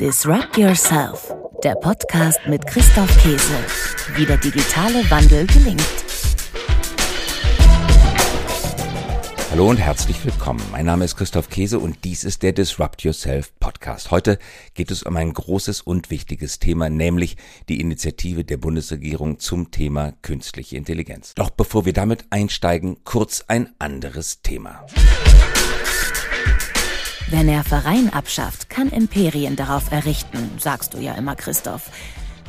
Disrupt Yourself, der Podcast mit Christoph Käse, wie der digitale Wandel gelingt. Hallo und herzlich willkommen. Mein Name ist Christoph Käse und dies ist der Disrupt Yourself Podcast. Heute geht es um ein großes und wichtiges Thema, nämlich die Initiative der Bundesregierung zum Thema künstliche Intelligenz. Doch bevor wir damit einsteigen, kurz ein anderes Thema. Wer Nervereien abschafft, kann Imperien darauf errichten, sagst du ja immer, Christoph.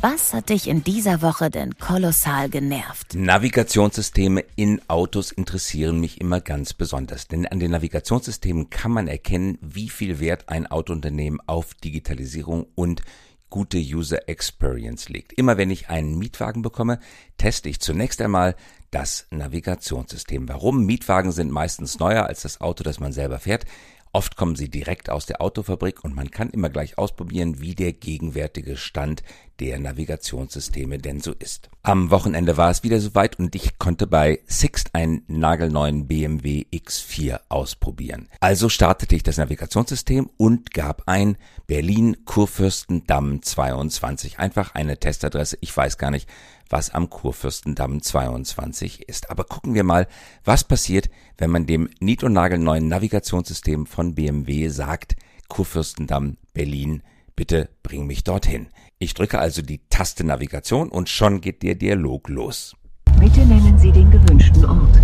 Was hat dich in dieser Woche denn kolossal genervt? Navigationssysteme in Autos interessieren mich immer ganz besonders, denn an den Navigationssystemen kann man erkennen, wie viel Wert ein Autounternehmen auf Digitalisierung und gute User Experience legt. Immer wenn ich einen Mietwagen bekomme, teste ich zunächst einmal das Navigationssystem. Warum? Mietwagen sind meistens neuer als das Auto, das man selber fährt. Oft kommen sie direkt aus der Autofabrik und man kann immer gleich ausprobieren, wie der gegenwärtige Stand der Navigationssysteme denn so ist. Am Wochenende war es wieder soweit und ich konnte bei Sixt einen nagelneuen BMW X4 ausprobieren. Also startete ich das Navigationssystem und gab ein Berlin Kurfürstendamm 22. Einfach eine Testadresse. Ich weiß gar nicht, was am Kurfürstendamm 22 ist. Aber gucken wir mal, was passiert, wenn man dem nied- und nagelneuen Navigationssystem von BMW sagt, Kurfürstendamm Berlin, bitte bring mich dorthin. Ich drücke also die Taste Navigation und schon geht der Dialog los. Bitte nennen Sie den gewünschten Ort.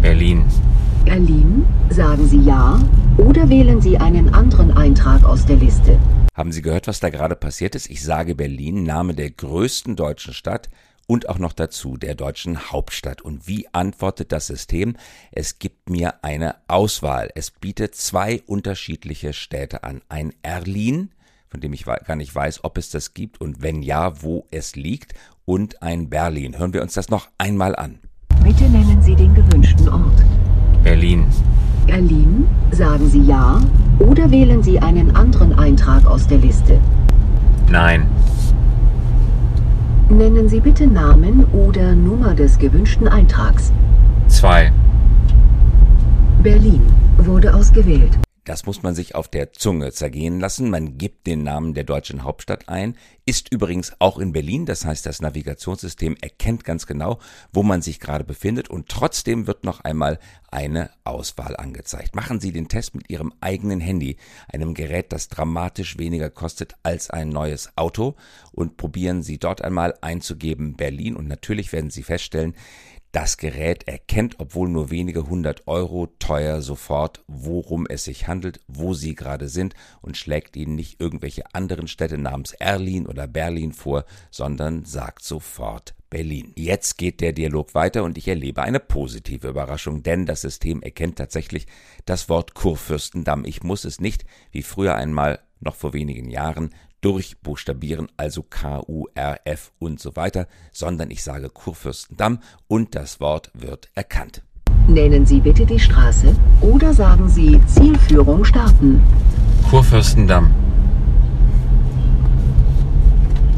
Berlin. Berlin, sagen Sie ja oder wählen Sie einen anderen Eintrag aus der Liste. Haben Sie gehört, was da gerade passiert ist? Ich sage Berlin, Name der größten deutschen Stadt und auch noch dazu der deutschen Hauptstadt. Und wie antwortet das System? Es gibt mir eine Auswahl. Es bietet zwei unterschiedliche Städte an. Ein Erlin, von dem ich gar nicht weiß, ob es das gibt und wenn ja, wo es liegt, und ein Berlin. Hören wir uns das noch einmal an. Bitte nennen Sie den gewünschten Ort. Berlin. Berlin, sagen Sie ja oder wählen Sie einen anderen Eintrag aus der Liste. Nein. Nennen Sie bitte Namen oder Nummer des gewünschten Eintrags. Zwei. Berlin wurde ausgewählt. Das muss man sich auf der Zunge zergehen lassen. Man gibt den Namen der deutschen Hauptstadt ein, ist übrigens auch in Berlin. Das heißt, das Navigationssystem erkennt ganz genau, wo man sich gerade befindet und trotzdem wird noch einmal eine Auswahl angezeigt. Machen Sie den Test mit Ihrem eigenen Handy, einem Gerät, das dramatisch weniger kostet als ein neues Auto und probieren Sie dort einmal einzugeben Berlin und natürlich werden Sie feststellen, das Gerät erkennt, obwohl nur wenige hundert Euro teuer, sofort, worum es sich handelt, wo Sie gerade sind und schlägt Ihnen nicht irgendwelche anderen Städte namens Erlin oder Berlin vor, sondern sagt sofort Berlin. Jetzt geht der Dialog weiter und ich erlebe eine positive Überraschung, denn das System erkennt tatsächlich das Wort Kurfürstendamm. Ich muss es nicht, wie früher einmal noch vor wenigen Jahren, durchbuchstabieren, also K-U-R-F und so weiter, sondern ich sage Kurfürstendamm und das Wort wird erkannt. Nennen Sie bitte die Straße oder sagen Sie Zielführung starten. Kurfürstendamm.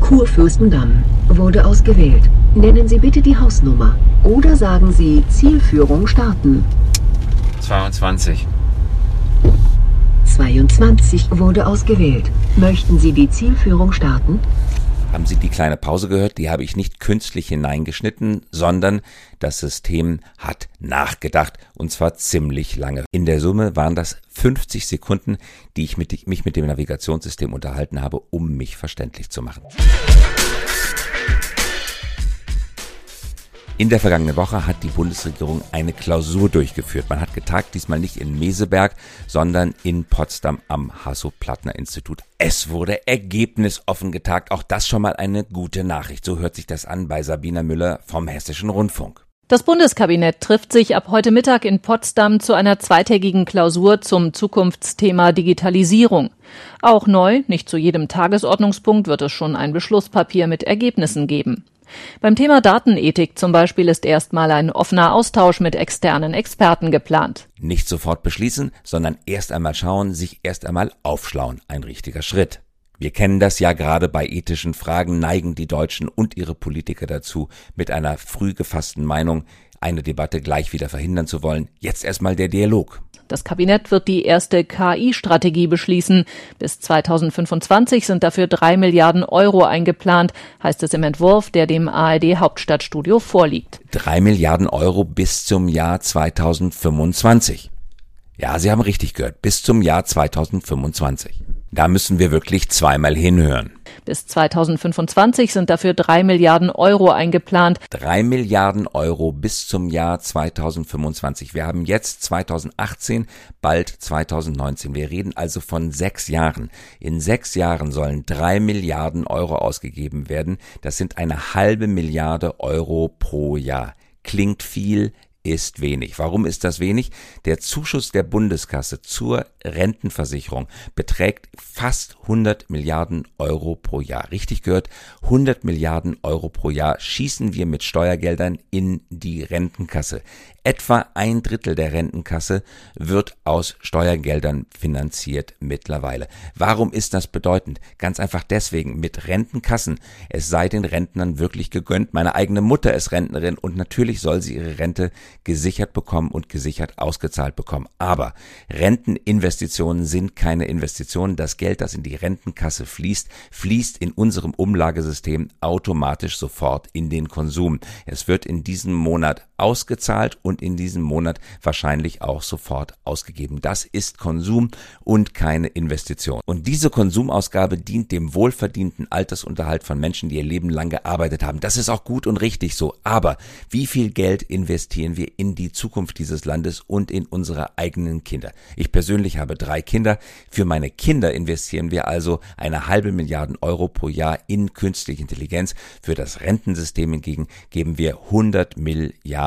Kurfürstendamm wurde ausgewählt. Nennen Sie bitte die Hausnummer oder sagen Sie Zielführung starten. 22. 22 wurde ausgewählt. Möchten Sie die Zielführung starten? Haben Sie die kleine Pause gehört? Die habe ich nicht künstlich hineingeschnitten, sondern das System hat nachgedacht und zwar ziemlich lange. In der Summe waren das 50 Sekunden, die ich mit, mich mit dem Navigationssystem unterhalten habe, um mich verständlich zu machen. In der vergangenen Woche hat die Bundesregierung eine Klausur durchgeführt. Man hat getagt, diesmal nicht in Meseberg, sondern in Potsdam am Hasso-Plattner-Institut. Es wurde ergebnisoffen getagt. Auch das schon mal eine gute Nachricht. So hört sich das an bei Sabina Müller vom Hessischen Rundfunk. Das Bundeskabinett trifft sich ab heute Mittag in Potsdam zu einer zweitägigen Klausur zum Zukunftsthema Digitalisierung. Auch neu, nicht zu jedem Tagesordnungspunkt wird es schon ein Beschlusspapier mit Ergebnissen geben. Beim Thema Datenethik zum Beispiel ist erstmal ein offener Austausch mit externen Experten geplant. Nicht sofort beschließen, sondern erst einmal schauen, sich erst einmal aufschlauen. Ein richtiger Schritt. Wir kennen das ja gerade bei ethischen Fragen neigen die Deutschen und ihre Politiker dazu, mit einer früh gefassten Meinung eine Debatte gleich wieder verhindern zu wollen. Jetzt erstmal der Dialog. Das Kabinett wird die erste KI-Strategie beschließen. Bis 2025 sind dafür drei Milliarden Euro eingeplant, heißt es im Entwurf, der dem ARD Hauptstadtstudio vorliegt. Drei Milliarden Euro bis zum Jahr 2025. Ja, Sie haben richtig gehört, bis zum Jahr 2025. Da müssen wir wirklich zweimal hinhören. Bis 2025 sind dafür drei Milliarden Euro eingeplant. Drei Milliarden Euro bis zum Jahr 2025. Wir haben jetzt 2018, bald 2019. Wir reden also von sechs Jahren. In sechs Jahren sollen drei Milliarden Euro ausgegeben werden. Das sind eine halbe Milliarde Euro pro Jahr. Klingt viel, ist wenig. Warum ist das wenig? Der Zuschuss der Bundeskasse zur Rentenversicherung beträgt fast 100 Milliarden Euro pro Jahr. Richtig gehört, 100 Milliarden Euro pro Jahr schießen wir mit Steuergeldern in die Rentenkasse. Etwa ein Drittel der Rentenkasse wird aus Steuergeldern finanziert mittlerweile. Warum ist das bedeutend? Ganz einfach deswegen, mit Rentenkassen, es sei den Rentnern wirklich gegönnt. Meine eigene Mutter ist Rentnerin und natürlich soll sie ihre Rente gesichert bekommen und gesichert ausgezahlt bekommen. Aber Renteninvestitionen sind keine Investitionen. Das Geld, das in die Rentenkasse fließt, fließt in unserem Umlagesystem automatisch sofort in den Konsum. Es wird in diesem Monat ausgezahlt und in diesem Monat wahrscheinlich auch sofort ausgegeben. Das ist Konsum und keine Investition. Und diese Konsumausgabe dient dem wohlverdienten Altersunterhalt von Menschen, die ihr Leben lang gearbeitet haben. Das ist auch gut und richtig so. Aber wie viel Geld investieren wir in die Zukunft dieses Landes und in unsere eigenen Kinder? Ich persönlich habe drei Kinder. Für meine Kinder investieren wir also eine halbe Milliarden Euro pro Jahr in künstliche Intelligenz. Für das Rentensystem hingegen geben wir 100 Milliarden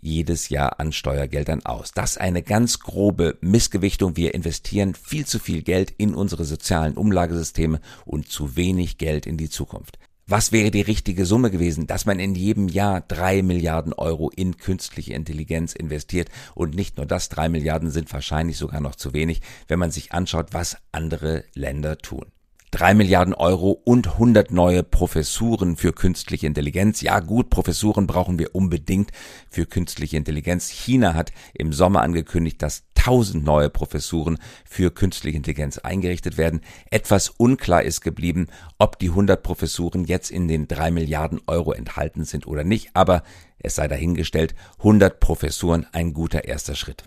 jedes Jahr an Steuergeldern aus. Das eine ganz grobe Missgewichtung. Wir investieren viel zu viel Geld in unsere sozialen Umlagesysteme und zu wenig Geld in die Zukunft. Was wäre die richtige Summe gewesen, dass man in jedem Jahr drei Milliarden Euro in künstliche Intelligenz investiert? Und nicht nur das, drei Milliarden sind wahrscheinlich sogar noch zu wenig, wenn man sich anschaut, was andere Länder tun. 3 Milliarden Euro und 100 neue Professuren für künstliche Intelligenz. Ja gut, Professuren brauchen wir unbedingt für künstliche Intelligenz. China hat im Sommer angekündigt, dass 1000 neue Professuren für künstliche Intelligenz eingerichtet werden. Etwas unklar ist geblieben, ob die 100 Professuren jetzt in den 3 Milliarden Euro enthalten sind oder nicht, aber es sei dahingestellt, 100 Professuren ein guter erster Schritt.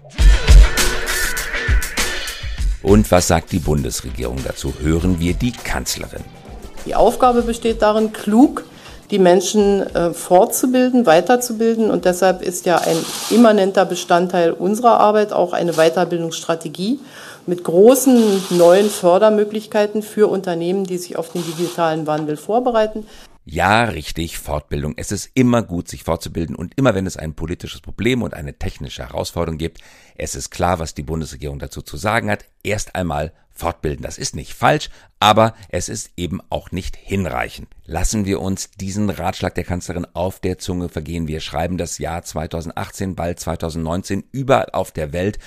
Und was sagt die Bundesregierung dazu? Hören wir die Kanzlerin. Die Aufgabe besteht darin, klug die Menschen äh, fortzubilden, weiterzubilden. Und deshalb ist ja ein immanenter Bestandteil unserer Arbeit auch eine Weiterbildungsstrategie mit großen neuen Fördermöglichkeiten für Unternehmen, die sich auf den digitalen Wandel vorbereiten. Ja, richtig, Fortbildung. Es ist immer gut, sich fortzubilden und immer wenn es ein politisches Problem und eine technische Herausforderung gibt, es ist klar, was die Bundesregierung dazu zu sagen hat. Erst einmal fortbilden. Das ist nicht falsch, aber es ist eben auch nicht hinreichend. Lassen wir uns diesen Ratschlag der Kanzlerin auf der Zunge vergehen. Wir schreiben das Jahr 2018, bald 2019. Überall auf der Welt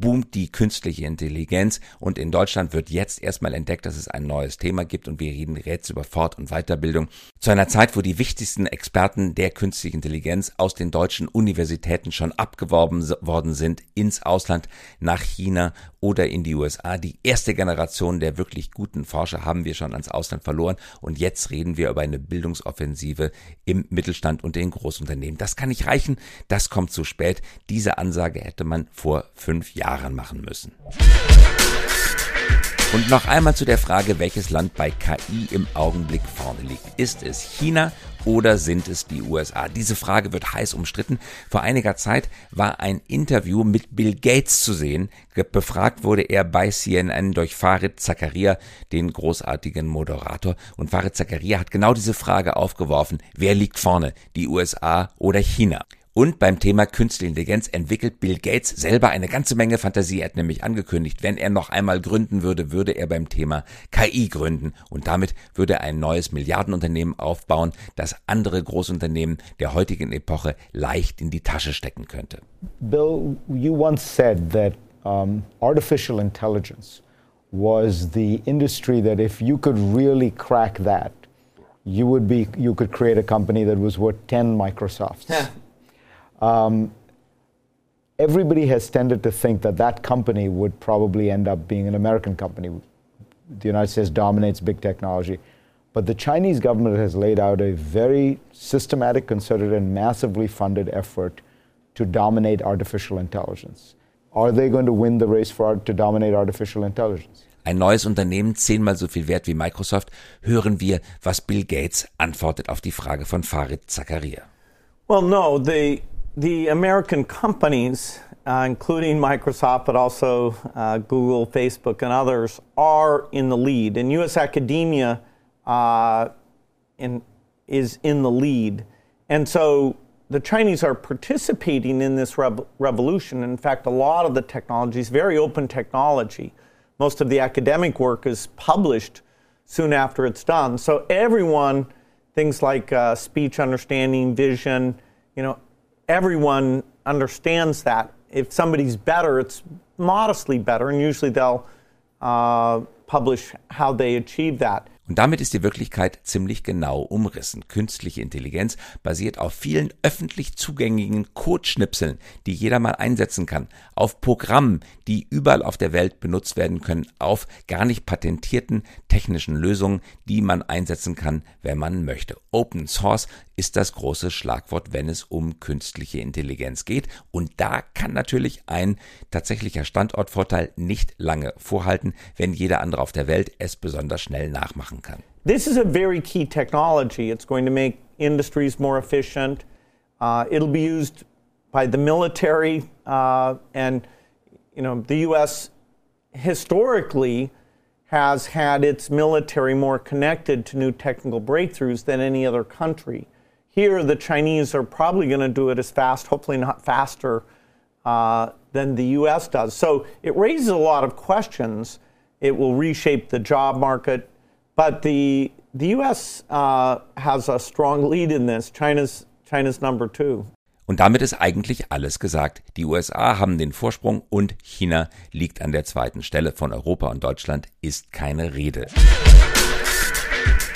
boomt die künstliche Intelligenz und in Deutschland wird jetzt erstmal entdeckt, dass es ein neues Thema gibt und wir reden jetzt über Fort- und Weiterbildung. Zu einer Zeit, wo die wichtigsten Experten der künstlichen Intelligenz aus den deutschen Universitäten schon abgeworben worden sind ins Ausland, nach China oder in die USA. Die erste Generation der wirklich guten Forscher haben wir schon ans Ausland verloren und jetzt reden wir über eine Bildungsoffensive im Mittelstand und in Großunternehmen. Das kann nicht reichen, das kommt zu spät. Diese Ansage hätte man vor fünf Jahren machen müssen. Und noch einmal zu der Frage, welches Land bei KI im Augenblick vorne liegt. Ist es China oder sind es die USA? Diese Frage wird heiß umstritten. Vor einiger Zeit war ein Interview mit Bill Gates zu sehen. Befragt wurde er bei CNN durch Farid Zakaria, den großartigen Moderator. Und Farid Zakaria hat genau diese Frage aufgeworfen. Wer liegt vorne? Die USA oder China? Und beim Thema Künstliche Intelligenz entwickelt Bill Gates selber eine ganze Menge Fantasie. Er hat nämlich angekündigt, wenn er noch einmal gründen würde, würde er beim Thema KI gründen. Und damit würde er ein neues Milliardenunternehmen aufbauen, das andere Großunternehmen der heutigen Epoche leicht in die Tasche stecken könnte. Bill, you once said that um, artificial intelligence was the industry that if you could really crack that, you would be you could create a company that was worth 10 Microsofts. Um, everybody has tended to think that that company would probably end up being an American company. The United States dominates big technology. But the Chinese government has laid out a very systematic, concerted, and massively funded effort to dominate artificial intelligence. Are they going to win the race for, to dominate artificial intelligence? Ein neues Unternehmen zehnmal so viel wert wie Microsoft. Hören wir, was Bill Gates antwortet auf die Frage von Farid Zakaria. Well, no, the the American companies, uh, including Microsoft, but also uh, Google, Facebook, and others, are in the lead, and U.S. academia uh, in, is in the lead, and so the Chinese are participating in this rev- revolution. In fact, a lot of the technology is very open technology. Most of the academic work is published soon after it's done. So everyone, things like uh, speech understanding, vision, you know, everyone understands that. If somebody's better, it's modestly better, and usually they'll uh, publish how they achieve that. Und damit ist die Wirklichkeit ziemlich genau umrissen. Künstliche Intelligenz basiert auf vielen öffentlich zugänglichen Codeschnipseln, die jeder mal einsetzen kann, auf Programmen, die überall auf der Welt benutzt werden können, auf gar nicht patentierten technischen Lösungen, die man einsetzen kann, wenn man möchte. Open Source ist das große Schlagwort, wenn es um künstliche Intelligenz geht. Und da kann natürlich ein tatsächlicher Standortvorteil nicht lange vorhalten, wenn jeder andere auf der Welt es besonders schnell nachmachen This is a very key technology. It's going to make industries more efficient. Uh, it'll be used by the military, uh, and you know the U.S. historically has had its military more connected to new technical breakthroughs than any other country. Here, the Chinese are probably going to do it as fast, hopefully not faster, uh, than the U.S. does. So it raises a lot of questions. It will reshape the job market, but the the U.S. Uh, has a strong lead in this. China's China's number two. Und damit ist eigentlich alles gesagt. Die USA haben den Vorsprung und China liegt an der zweiten Stelle. Von Europa und Deutschland ist keine Rede.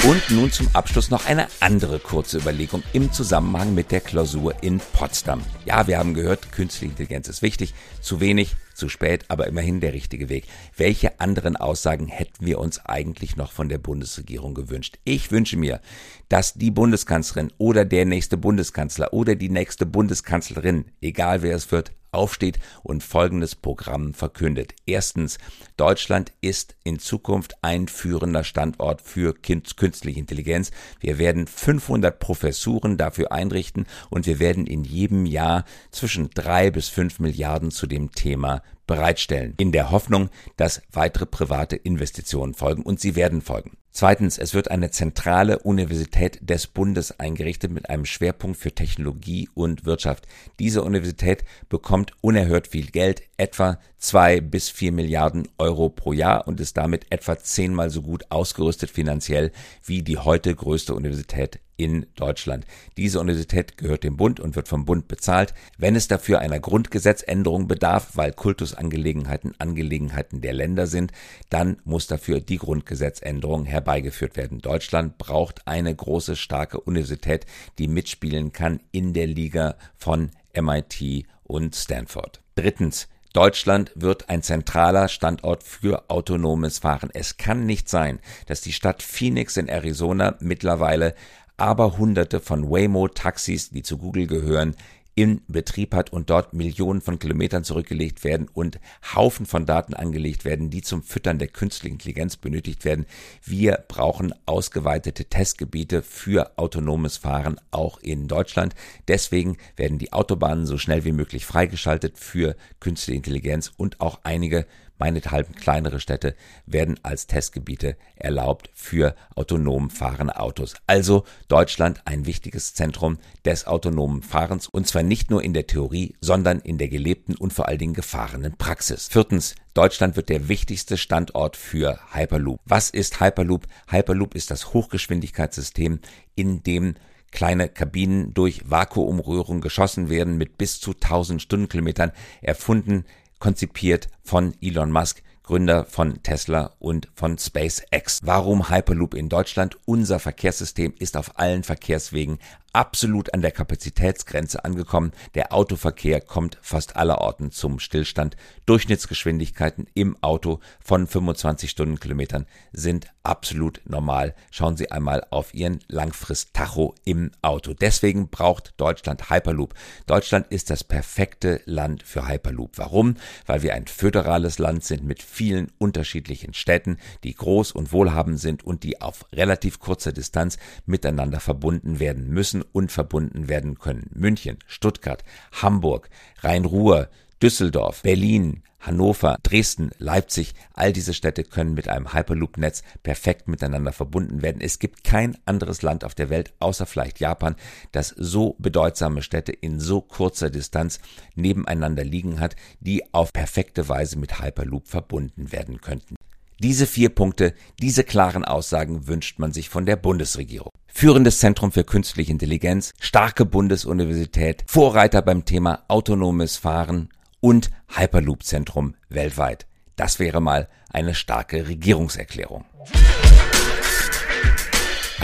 Und nun zum Abschluss noch eine andere kurze Überlegung im Zusammenhang mit der Klausur in Potsdam. Ja, wir haben gehört, künstliche Intelligenz ist wichtig, zu wenig, zu spät, aber immerhin der richtige Weg. Welche anderen Aussagen hätten wir uns eigentlich noch von der Bundesregierung gewünscht? Ich wünsche mir, dass die Bundeskanzlerin oder der nächste Bundeskanzler oder die nächste Bundeskanzlerin, egal wer es wird, aufsteht und folgendes Programm verkündet. Erstens, Deutschland ist in Zukunft ein führender Standort für künstliche Intelligenz. Wir werden 500 Professuren dafür einrichten und wir werden in jedem Jahr zwischen drei bis fünf Milliarden zu dem Thema bereitstellen, in der Hoffnung, dass weitere private Investitionen folgen und sie werden folgen. Zweitens, es wird eine zentrale Universität des Bundes eingerichtet mit einem Schwerpunkt für Technologie und Wirtschaft. Diese Universität bekommt unerhört viel Geld, etwa zwei bis vier Milliarden Euro pro Jahr und ist damit etwa zehnmal so gut ausgerüstet finanziell wie die heute größte Universität in Deutschland. Diese Universität gehört dem Bund und wird vom Bund bezahlt. Wenn es dafür einer Grundgesetzänderung bedarf, weil Kultusangelegenheiten Angelegenheiten der Länder sind, dann muss dafür die Grundgesetzänderung herbeigeführt werden. Deutschland braucht eine große, starke Universität, die mitspielen kann in der Liga von MIT und Stanford. Drittens, Deutschland wird ein zentraler Standort für autonomes Fahren. Es kann nicht sein, dass die Stadt Phoenix in Arizona mittlerweile aber hunderte von Waymo-Taxis, die zu Google gehören, in Betrieb hat und dort Millionen von Kilometern zurückgelegt werden und Haufen von Daten angelegt werden, die zum Füttern der künstlichen Intelligenz benötigt werden. Wir brauchen ausgeweitete Testgebiete für autonomes Fahren auch in Deutschland. Deswegen werden die Autobahnen so schnell wie möglich freigeschaltet für künstliche Intelligenz und auch einige meinethalben kleinere Städte werden als Testgebiete erlaubt für autonom fahrende Autos. Also Deutschland ein wichtiges Zentrum des autonomen Fahrens und zwar nicht nur in der Theorie, sondern in der gelebten und vor allen Dingen gefahrenen Praxis. Viertens, Deutschland wird der wichtigste Standort für Hyperloop. Was ist Hyperloop? Hyperloop ist das Hochgeschwindigkeitssystem, in dem kleine Kabinen durch Vakuumröhren geschossen werden mit bis zu 1000 Stundenkilometern, erfunden konzipiert von Elon Musk, Gründer von Tesla und von SpaceX. Warum Hyperloop in Deutschland? Unser Verkehrssystem ist auf allen Verkehrswegen absolut an der Kapazitätsgrenze angekommen. Der Autoverkehr kommt fast allerorten zum Stillstand. Durchschnittsgeschwindigkeiten im Auto von 25 Stundenkilometern sind absolut normal. Schauen Sie einmal auf Ihren Langfrist-Tacho im Auto. Deswegen braucht Deutschland Hyperloop. Deutschland ist das perfekte Land für Hyperloop. Warum? Weil wir ein föderales Land sind mit vielen unterschiedlichen Städten, die groß und wohlhabend sind und die auf relativ kurzer Distanz miteinander verbunden werden müssen und verbunden werden können. München, Stuttgart, Hamburg, Rhein-Ruhr, Düsseldorf, Berlin, Hannover, Dresden, Leipzig, all diese Städte können mit einem Hyperloop-Netz perfekt miteinander verbunden werden. Es gibt kein anderes Land auf der Welt, außer vielleicht Japan, das so bedeutsame Städte in so kurzer Distanz nebeneinander liegen hat, die auf perfekte Weise mit Hyperloop verbunden werden könnten. Diese vier Punkte, diese klaren Aussagen wünscht man sich von der Bundesregierung. Führendes Zentrum für künstliche Intelligenz, starke Bundesuniversität, Vorreiter beim Thema autonomes Fahren und Hyperloop-Zentrum weltweit. Das wäre mal eine starke Regierungserklärung.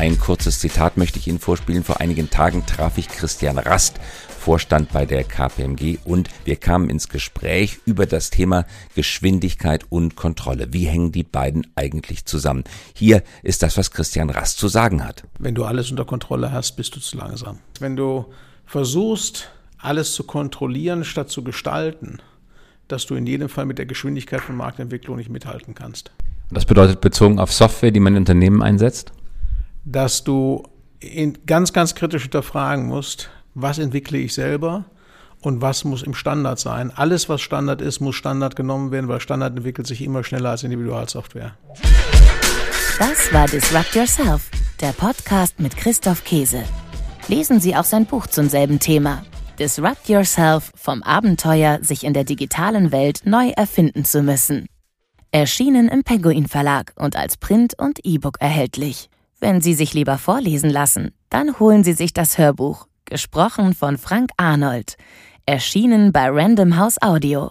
Ein kurzes Zitat möchte ich Ihnen vorspielen. Vor einigen Tagen traf ich Christian Rast, Vorstand bei der KPMG, und wir kamen ins Gespräch über das Thema Geschwindigkeit und Kontrolle. Wie hängen die beiden eigentlich zusammen? Hier ist das, was Christian Rast zu sagen hat. Wenn du alles unter Kontrolle hast, bist du zu langsam. Wenn du versuchst, alles zu kontrollieren statt zu gestalten, dass du in jedem Fall mit der Geschwindigkeit von Marktentwicklung nicht mithalten kannst. Das bedeutet bezogen auf Software, die man in Unternehmen einsetzt? Dass du ganz, ganz kritisch hinterfragen musst, was entwickle ich selber und was muss im Standard sein. Alles, was Standard ist, muss Standard genommen werden, weil Standard entwickelt sich immer schneller als Individualsoftware. Das war Disrupt Yourself, der Podcast mit Christoph Käse. Lesen Sie auch sein Buch zum selben Thema. Disrupt Yourself vom Abenteuer, sich in der digitalen Welt neu erfinden zu müssen. Erschienen im Penguin Verlag und als Print und E-Book erhältlich. Wenn Sie sich lieber vorlesen lassen, dann holen Sie sich das Hörbuch, gesprochen von Frank Arnold. Erschienen bei Random House Audio.